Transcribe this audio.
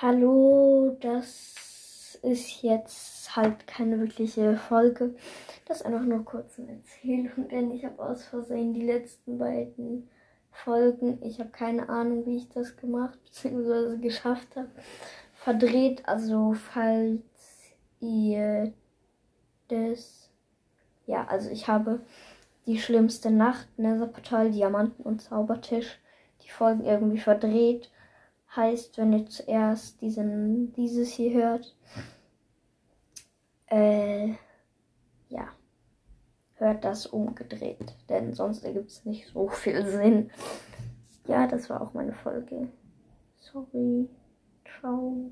Hallo, das ist jetzt halt keine wirkliche Folge. Das ist einfach nur kurz eine Erzählung, denn ich habe aus Versehen die letzten beiden Folgen, ich habe keine Ahnung, wie ich das gemacht bzw. geschafft habe, verdreht. Also falls ihr das... Ja, also ich habe die schlimmste Nacht, Netherportal, Diamanten und Zaubertisch, die Folgen irgendwie verdreht heißt, wenn ihr zuerst diesen, dieses hier hört, äh, ja, hört das umgedreht, denn sonst ergibt es nicht so viel Sinn. Ja, das war auch meine Folge. Sorry. Ciao.